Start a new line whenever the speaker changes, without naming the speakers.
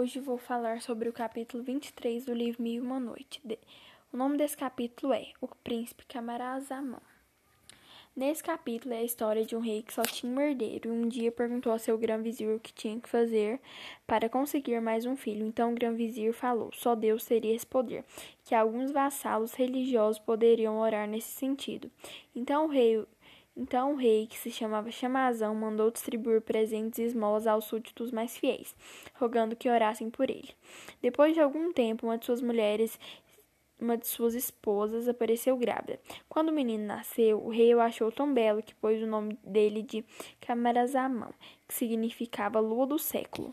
Hoje vou falar sobre o capítulo 23 do livro Mil e Uma Noite. O nome desse capítulo é O Príncipe Camarazamão. Nesse capítulo é a história de um rei que só tinha um herdeiro um dia perguntou ao seu grão-vizir o que tinha que fazer para conseguir mais um filho. Então o grão-vizir falou: só Deus teria esse poder, que alguns vassalos religiosos poderiam orar nesse sentido. Então o rei então o rei, que se chamava Chamazão, mandou distribuir presentes e esmolas aos súditos mais fiéis, rogando que orassem por ele. Depois de algum tempo, uma de suas mulheres uma de suas esposas apareceu grávida. Quando o menino nasceu, o rei o achou tão belo que pôs o nome dele de Camarazamão, que significava lua do século.